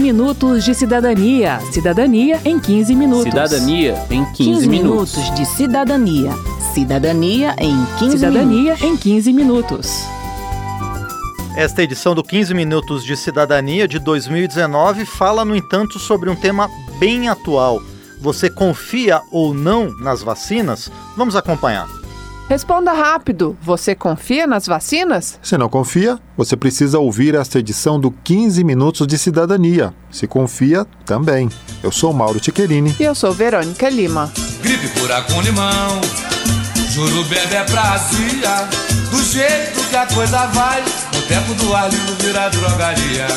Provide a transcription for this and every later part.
minutos de cidadania. Cidadania em 15 minutos. Cidadania em 15, 15 minutos. minutos de cidadania. Cidadania em 15 Cidadania minutos. em 15 minutos. Esta edição do 15 Minutos de Cidadania de 2019 fala, no entanto, sobre um tema bem atual. Você confia ou não nas vacinas? Vamos acompanhar. Responda rápido. Você confia nas vacinas? Se não confia, você precisa ouvir esta edição do 15 Minutos de Cidadania. Se confia, também. Eu sou Mauro Tiquerini. E eu sou Verônica Lima. Gripe cura com limão, juro bebê é pra azia. Do jeito que a coisa vai, no tempo do alho vira drogaria.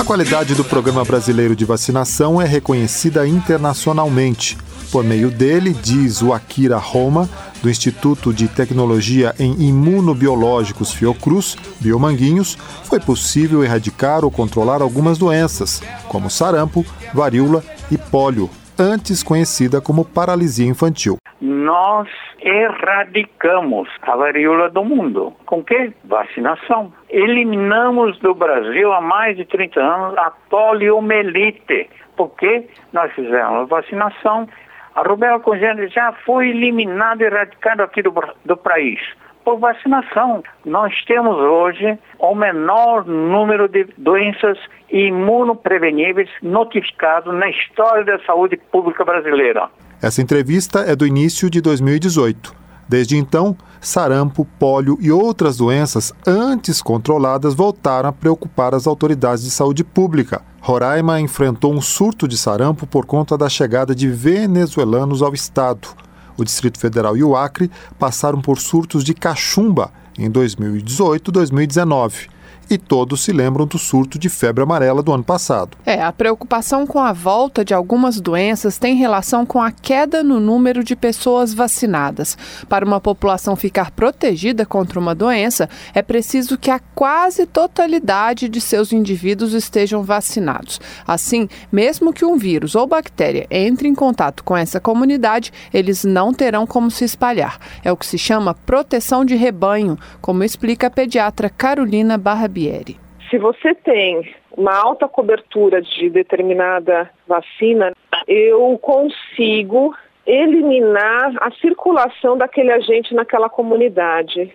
A qualidade do Programa Brasileiro de Vacinação é reconhecida internacionalmente. Por meio dele, diz o Akira Roma, do Instituto de Tecnologia em Imunobiológicos Fiocruz, Biomanguinhos, foi possível erradicar ou controlar algumas doenças, como sarampo, varíola e pólio, antes conhecida como paralisia infantil. Nós erradicamos a varíola do mundo. Com que? Vacinação. Eliminamos do Brasil há mais de 30 anos a poliomielite. Porque nós fizemos vacinação. A rubéola congênita já foi eliminada e erradicada aqui do, do país por vacinação. Nós temos hoje o menor número de doenças imunopreveníveis notificados na história da saúde pública brasileira. Essa entrevista é do início de 2018. Desde então, sarampo, pólio e outras doenças antes controladas voltaram a preocupar as autoridades de saúde pública. Roraima enfrentou um surto de sarampo por conta da chegada de venezuelanos ao estado. O Distrito Federal e o Acre passaram por surtos de cachumba em 2018 e 2019 e todos se lembram do surto de febre amarela do ano passado. É, a preocupação com a volta de algumas doenças tem relação com a queda no número de pessoas vacinadas. Para uma população ficar protegida contra uma doença, é preciso que a quase totalidade de seus indivíduos estejam vacinados. Assim, mesmo que um vírus ou bactéria entre em contato com essa comunidade, eles não terão como se espalhar. É o que se chama proteção de rebanho, como explica a pediatra Carolina Barrabieri. Se você tem uma alta cobertura de determinada vacina, eu consigo eliminar a circulação daquele agente naquela comunidade.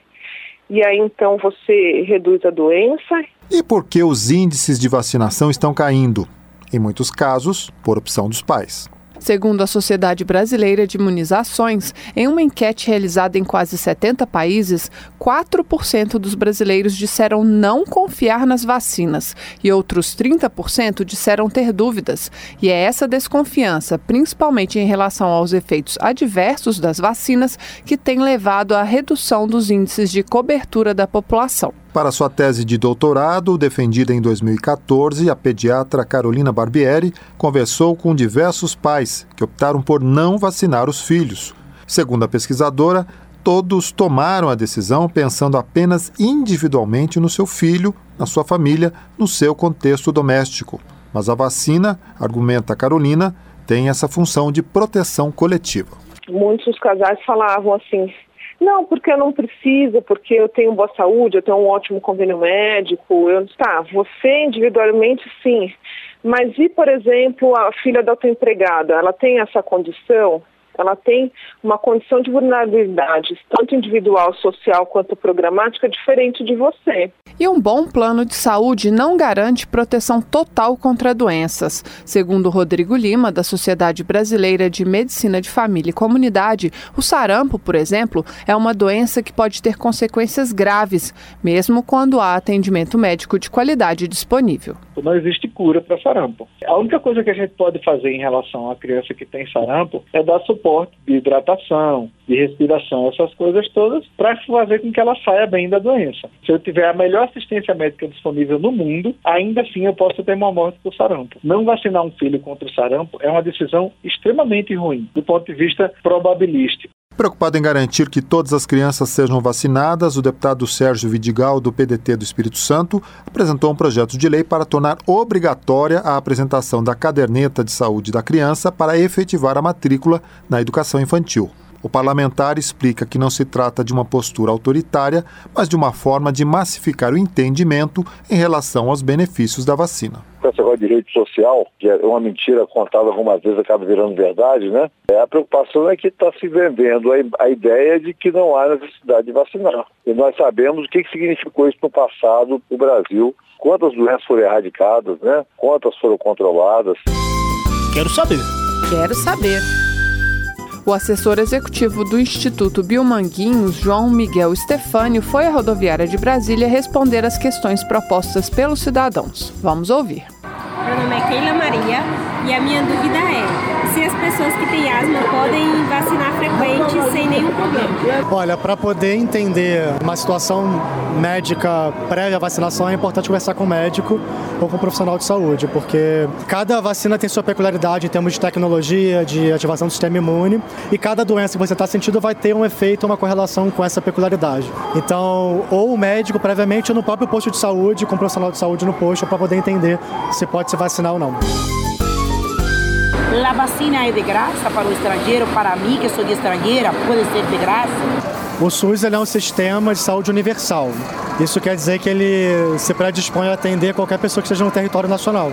E aí então você reduz a doença. E por que os índices de vacinação estão caindo? Em muitos casos, por opção dos pais. Segundo a Sociedade Brasileira de Imunizações, em uma enquete realizada em quase 70 países, 4% dos brasileiros disseram não confiar nas vacinas e outros 30% disseram ter dúvidas. E é essa desconfiança, principalmente em relação aos efeitos adversos das vacinas, que tem levado à redução dos índices de cobertura da população. Para sua tese de doutorado, defendida em 2014, a pediatra Carolina Barbieri conversou com diversos pais que optaram por não vacinar os filhos. Segundo a pesquisadora, todos tomaram a decisão pensando apenas individualmente no seu filho, na sua família, no seu contexto doméstico. Mas a vacina, argumenta Carolina, tem essa função de proteção coletiva. Muitos casais falavam assim: não, porque eu não preciso, porque eu tenho boa saúde, eu tenho um ótimo convênio médico. Eu, tá, você individualmente sim. Mas e, por exemplo, a filha da tua empregada, ela tem essa condição? Ela tem uma condição de vulnerabilidade, tanto individual, social quanto programática, diferente de você. E um bom plano de saúde não garante proteção total contra doenças. Segundo Rodrigo Lima, da Sociedade Brasileira de Medicina de Família e Comunidade, o sarampo, por exemplo, é uma doença que pode ter consequências graves, mesmo quando há atendimento médico de qualidade disponível. Não existe cura para sarampo. A única coisa que a gente pode fazer em relação à criança que tem sarampo é dar suporte de hidratação, de respiração, essas coisas todas, para fazer com que ela saia bem da doença. Se eu tiver a melhor assistência médica disponível no mundo, ainda assim eu posso ter uma morte por sarampo. Não vacinar um filho contra o sarampo é uma decisão extremamente ruim, do ponto de vista probabilístico. Preocupado em garantir que todas as crianças sejam vacinadas, o deputado Sérgio Vidigal, do PDT do Espírito Santo, apresentou um projeto de lei para tornar obrigatória a apresentação da caderneta de saúde da criança para efetivar a matrícula na educação infantil. O parlamentar explica que não se trata de uma postura autoritária, mas de uma forma de massificar o entendimento em relação aos benefícios da vacina. Esse negócio de rede social, que é uma mentira contada algumas vezes, acaba virando verdade, né? É, a preocupação é que está se vendendo a, a, ideia de que não há necessidade de vacinar. E nós sabemos o que, que significou isso no passado para o Brasil, quantas doenças foram erradicadas, né? Quantas foram controladas. Quero saber. Quero saber. O assessor executivo do Instituto Biomanguinhos, João Miguel Stefânio, foi à rodoviária de Brasília responder às questões propostas pelos cidadãos. Vamos ouvir. Meu nome é Keila Maria e a minha dúvida é se as pessoas que têm asma podem vacinar frequente sem nenhum problema. Olha, para poder entender uma situação médica prévia à vacinação, é importante conversar com o médico ou com um profissional de saúde, porque cada vacina tem sua peculiaridade em termos de tecnologia, de ativação do sistema imune, e cada doença que você está sentindo vai ter um efeito, uma correlação com essa peculiaridade. Então, ou o médico previamente ou no próprio posto de saúde, com um profissional de saúde no posto, para poder entender se pode se vacinar ou não. A vacina é de graça para o estrangeiro, para mim que sou de estrangeira, pode ser de graça? O SUS é um sistema de saúde universal. Isso quer dizer que ele se predispõe a atender qualquer pessoa que esteja no território nacional.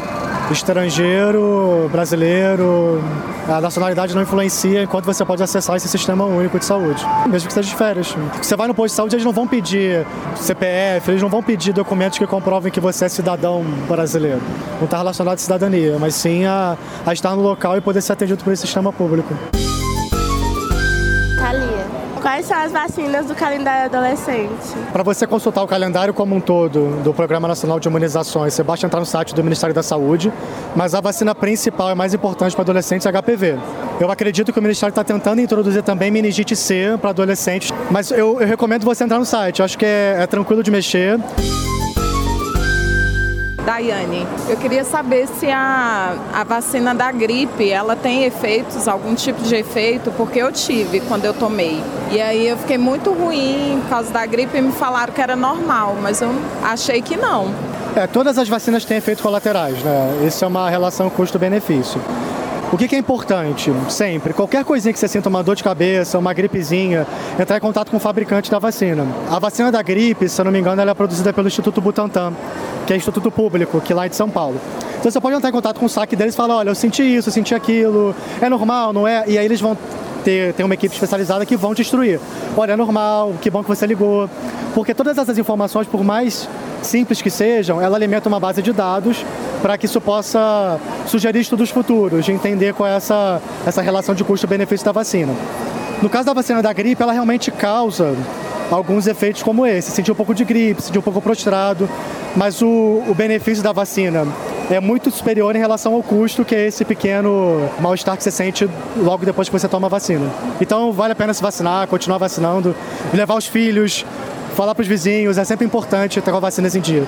Estrangeiro, brasileiro, a nacionalidade não influencia enquanto você pode acessar esse sistema único de saúde, mesmo que seja de férias. Você vai no posto de saúde, eles não vão pedir CPF, eles não vão pedir documentos que comprovem que você é cidadão brasileiro. Não está relacionado à cidadania, mas sim a, a estar no local e poder ser atendido por esse sistema público. Quais são as vacinas do calendário adolescente? Para você consultar o calendário como um todo do Programa Nacional de Imunizações, você basta entrar no site do Ministério da Saúde, mas a vacina principal e mais importante para adolescentes é HPV. Eu acredito que o Ministério está tentando introduzir também meningite C para adolescentes, mas eu, eu, recomendo você entrar no site, eu acho que é, é tranquilo de mexer. Daiane, eu queria saber se a, a vacina da gripe, ela tem efeitos, algum tipo de efeito, porque eu tive quando eu tomei. E aí eu fiquei muito ruim por causa da gripe e me falaram que era normal, mas eu achei que não. É, todas as vacinas têm efeitos colaterais, né? Isso é uma relação custo-benefício. O que, que, é importante? Sempre, qualquer coisinha que você sinta, uma dor de cabeça, uma gripezinha, entrar em contato com o fabricante da vacina. A vacina da gripe, se eu não me engano, ela é produzida pelo Instituto Butantan, que é Instituto Público, que lá é de São Paulo. Então você pode entrar em contato com o saque deles e falar, olha, eu senti isso, eu senti aquilo, é normal, não é? E aí eles vão ter, ter uma equipe especializada que vão te instruir. Olha, é normal, que bom que você ligou. Porque todas essas informações, por mais simples que sejam, ela alimenta uma base de dados para que isso possa sugerir estudos futuros, de entender qual é essa, essa relação de custo-benefício da vacina. No caso da vacina da gripe, ela realmente causa alguns efeitos como esse. Sentir um pouco de gripe, sentir um pouco prostrado, mas o, o benefício da vacina é muito superior em relação ao custo que é esse pequeno mal-estar que você sente logo depois que você toma a vacina. Então vale a pena se vacinar, continuar vacinando, levar os filhos, falar para os vizinhos, é sempre importante ter a vacina em dia.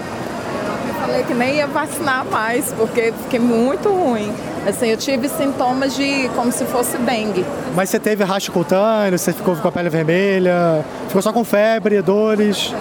Eu falei que nem ia vacinar mais, porque fiquei muito ruim. Assim, eu tive sintomas de como se fosse dengue. Mas você teve racho cutâneo, você ficou com a pele vermelha, ficou só com febre, dores?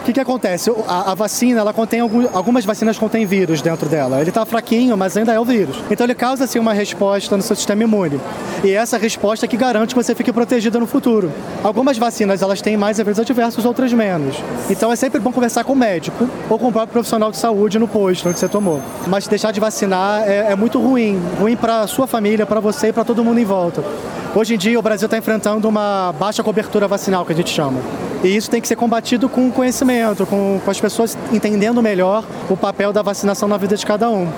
O que, que acontece? A, a vacina, ela contém algum, algumas vacinas contêm vírus dentro dela. Ele está fraquinho, mas ainda é o vírus. Então ele causa assim uma resposta no seu sistema imune. E essa resposta é que garante que você fique protegida no futuro. Algumas vacinas elas têm mais efeitos adversos, outras menos. Então é sempre bom conversar com o médico ou com o próprio profissional de saúde no posto onde você tomou. Mas deixar de vacinar é, é muito ruim, ruim para sua família, para você e para todo mundo em volta. Hoje em dia o Brasil está enfrentando uma baixa cobertura vacinal que a gente chama. E isso tem que ser combatido com conhecimento, com, com as pessoas entendendo melhor o papel da vacinação na vida de cada um.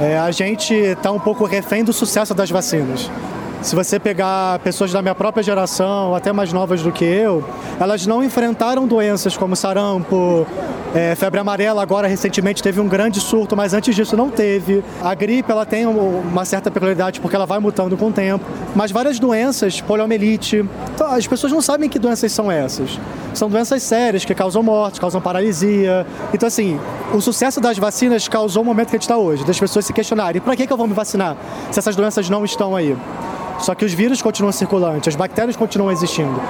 É, a gente está um pouco refém do sucesso das vacinas. Se você pegar pessoas da minha própria geração, até mais novas do que eu, elas não enfrentaram doenças como sarampo, é, febre amarela agora recentemente teve um grande surto, mas antes disso não teve. A gripe ela tem uma certa peculiaridade porque ela vai mutando com o tempo, mas várias doenças, poliomielite, então, as pessoas não sabem que doenças são essas. São doenças sérias que causam morte, causam paralisia. Então assim, o sucesso das vacinas causou o momento que a gente está hoje, das pessoas se questionarem: para que, que eu vou me vacinar se essas doenças não estão aí? Só que os vírus continuam circulantes, as bactérias continuam existindo.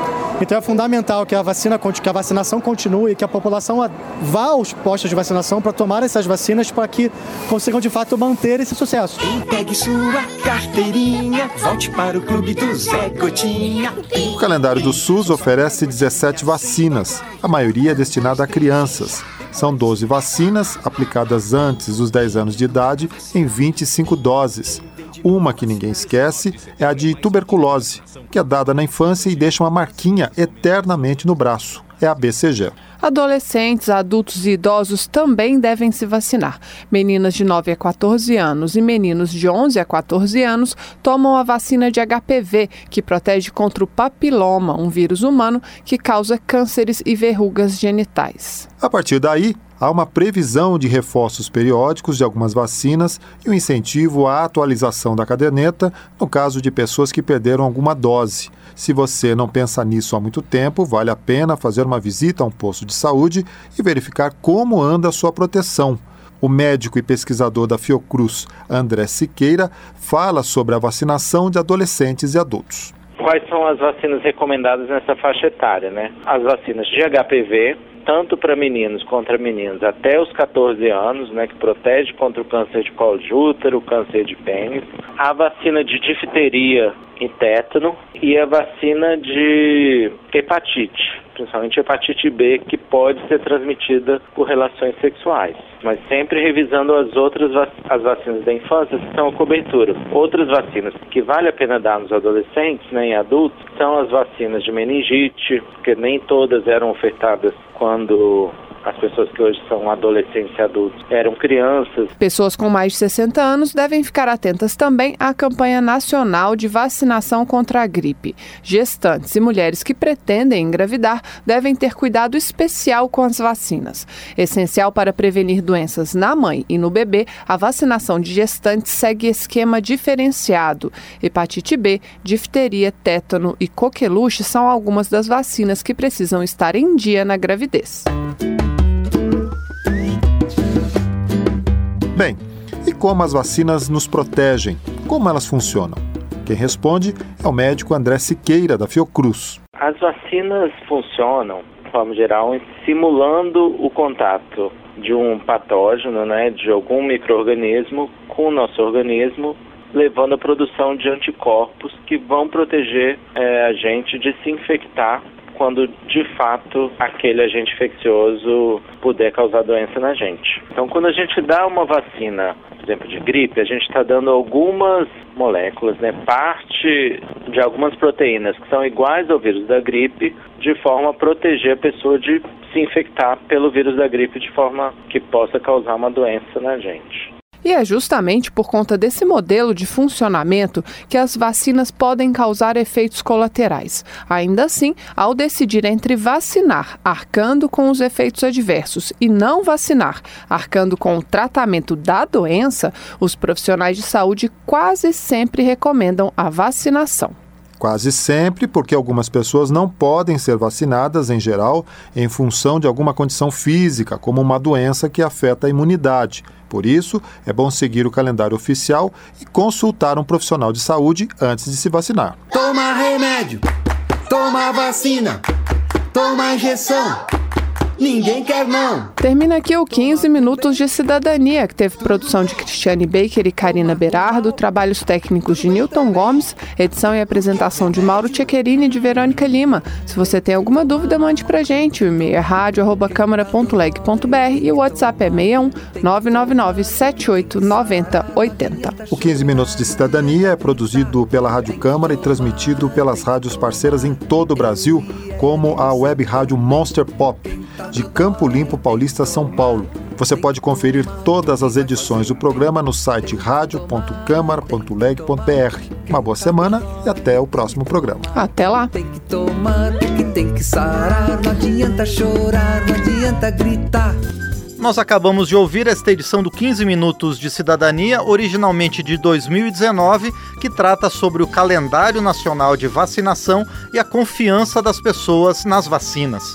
Então é fundamental que a vacina, que a vacinação continue e que a população vá aos postos de vacinação para tomar essas vacinas para que consigam de fato manter esse sucesso. Pegue sua carteirinha, volte para o clube do Zé Gotinha. O calendário do SUS oferece 17 vacinas, a maioria destinada a crianças. São 12 vacinas aplicadas antes dos 10 anos de idade em 25 doses. Uma que ninguém esquece é a de tuberculose, que é dada na infância e deixa uma marquinha eternamente no braço. É a BCG. Adolescentes, adultos e idosos também devem se vacinar. Meninas de 9 a 14 anos e meninos de 11 a 14 anos tomam a vacina de HPV, que protege contra o papiloma, um vírus humano que causa cânceres e verrugas genitais. A partir daí, há uma previsão de reforços periódicos de algumas vacinas e o um incentivo à atualização da caderneta no caso de pessoas que perderam alguma dose. Se você não pensa nisso há muito tempo, vale a pena fazer uma visita a um posto de saúde e verificar como anda a sua proteção. O médico e pesquisador da Fiocruz, André Siqueira, fala sobre a vacinação de adolescentes e adultos. Quais são as vacinas recomendadas nessa faixa etária, né? As vacinas de HPV, tanto para meninos contra meninas até os 14 anos, né, que protege contra o câncer de colo de útero, câncer de pênis, a vacina de difteria e tétano e a vacina de hepatite, principalmente hepatite B, que pode ser transmitida por relações sexuais. Mas sempre revisando as outras vac as vacinas da infância, que são a cobertura. Outras vacinas que vale a pena dar nos adolescentes, né, em adultos, são as vacinas de meningite, que nem todas eram ofertadas quando as pessoas que hoje são adolescentes e adultos eram crianças. Pessoas com mais de 60 anos devem ficar atentas também à campanha nacional de vacinação contra a gripe. Gestantes e mulheres que pretendem engravidar devem ter cuidado especial com as vacinas. Essencial para prevenir doenças na mãe e no bebê, a vacinação de gestantes segue esquema diferenciado. Hepatite B, difteria, tétano e coqueluche são algumas das vacinas que precisam estar em dia na gravidez. Bem, e como as vacinas nos protegem? Como elas funcionam? Quem responde é o médico André Siqueira, da Fiocruz. As vacinas funcionam, de forma geral, simulando o contato de um patógeno, né, de algum microorganismo com o nosso organismo, levando à produção de anticorpos que vão proteger é, a gente de se infectar quando de fato aquele agente infeccioso puder causar doença na gente. Então, quando a gente dá uma vacina, por exemplo, de gripe, a gente está dando algumas moléculas, né, parte de algumas proteínas que são iguais ao vírus da gripe, de forma a proteger a pessoa de se infectar pelo vírus da gripe de forma que possa causar uma doença na gente. E é justamente por conta desse modelo de funcionamento que as vacinas podem causar efeitos colaterais. Ainda assim, ao decidir entre vacinar, arcando com os efeitos adversos, e não vacinar, arcando com o tratamento da doença, os profissionais de saúde quase sempre recomendam a vacinação. Quase sempre, porque algumas pessoas não podem ser vacinadas em geral em função de alguma condição física, como uma doença que afeta a imunidade. Por isso, é bom seguir o calendário oficial e consultar um profissional de saúde antes de se vacinar. Toma remédio, toma vacina, toma injeção. Ninguém quer não. Termina aqui o 15 Minutos de Cidadania, que teve produção de Cristiane Baker e Karina Berardo, trabalhos técnicos de Newton Gomes, edição e apresentação de Mauro Tchequerini e de Verônica Lima. Se você tem alguma dúvida, mande pra gente. O e-mail é rádio.câmara.leg.br e o WhatsApp é 61 999 78 90 80. O 15 Minutos de Cidadania é produzido pela Rádio Câmara e transmitido pelas rádios parceiras em todo o Brasil, como a web rádio Monster Pop de Campo Limpo Paulista, São Paulo. Você pode conferir todas as edições do programa no site radio.câmara.leg.br. Uma boa semana e até o próximo programa. Até lá. Tem que tomar, tem que, tem que sarar, não adianta chorar, não adianta gritar. Nós acabamos de ouvir esta edição do 15 Minutos de Cidadania, originalmente de 2019, que trata sobre o calendário nacional de vacinação e a confiança das pessoas nas vacinas.